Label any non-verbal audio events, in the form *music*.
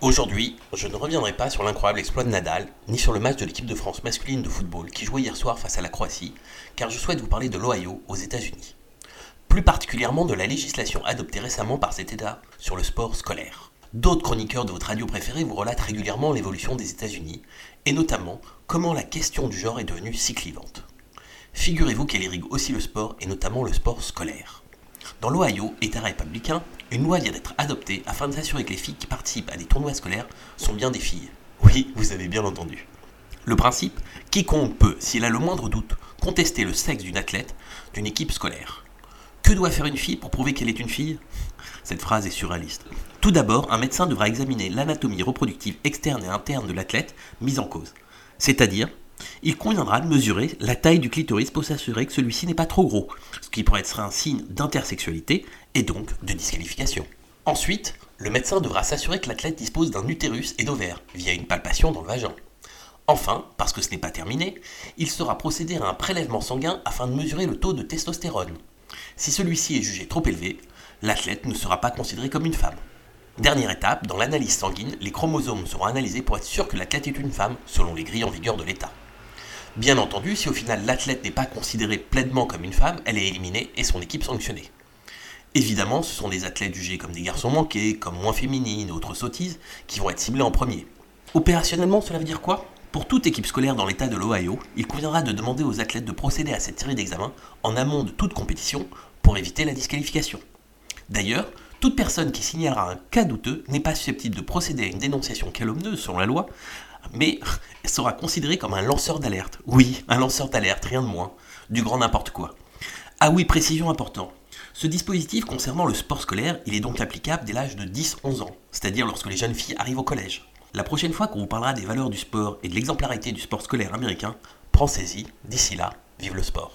Aujourd'hui, je ne reviendrai pas sur l'incroyable exploit de Nadal, ni sur le match de l'équipe de France masculine de football qui jouait hier soir face à la Croatie, car je souhaite vous parler de l'Ohio aux États-Unis. Plus particulièrement de la législation adoptée récemment par cet État sur le sport scolaire. D'autres chroniqueurs de votre radio préférée vous relatent régulièrement l'évolution des États-Unis, et notamment comment la question du genre est devenue si clivante. Figurez-vous qu'elle irrigue aussi le sport, et notamment le sport scolaire. Dans l'Ohio, État républicain, une loi vient d'être adoptée afin de s'assurer que les filles qui participent à des tournois scolaires sont bien des filles. Oui, vous avez bien entendu. Le principe, quiconque peut, s'il a le moindre doute, contester le sexe d'une athlète d'une équipe scolaire. Que doit faire une fille pour prouver qu'elle est une fille? Cette phrase est surréaliste. Tout d'abord, un médecin devra examiner l'anatomie reproductive externe et interne de l'athlète mise en cause. C'est-à-dire il conviendra de mesurer la taille du clitoris pour s'assurer que celui-ci n'est pas trop gros, ce qui pourrait être un signe d'intersexualité et donc de disqualification. Ensuite, le médecin devra s'assurer que l'athlète dispose d'un utérus et d'ovaires, via une palpation dans le vagin. Enfin, parce que ce n'est pas terminé, il sera procédé à un prélèvement sanguin afin de mesurer le taux de testostérone. Si celui-ci est jugé trop élevé, l'athlète ne sera pas considéré comme une femme. Dernière étape, dans l'analyse sanguine, les chromosomes seront analysés pour être sûr que l'athlète est une femme, selon les grilles en vigueur de l'État. Bien entendu, si au final l'athlète n'est pas considérée pleinement comme une femme, elle est éliminée et son équipe sanctionnée. Évidemment, ce sont des athlètes jugés comme des garçons manqués, comme moins féminines, autres sottises, qui vont être ciblés en premier. Opérationnellement, cela veut dire quoi? Pour toute équipe scolaire dans l'état de l'Ohio, il conviendra de demander aux athlètes de procéder à cette série d'examens en amont de toute compétition pour éviter la disqualification. D'ailleurs, toute personne qui signalera un cas douteux n'est pas susceptible de procéder à une dénonciation calomnieuse selon la loi, mais *laughs* sera considéré comme un lanceur d'alerte. Oui, un lanceur d'alerte, rien de moins. Du grand n'importe quoi. Ah oui, précision importante. Ce dispositif concernant le sport scolaire, il est donc applicable dès l'âge de 10-11 ans, c'est-à-dire lorsque les jeunes filles arrivent au collège. La prochaine fois qu'on vous parlera des valeurs du sport et de l'exemplarité du sport scolaire américain, pensez-y, d'ici là, vive le sport.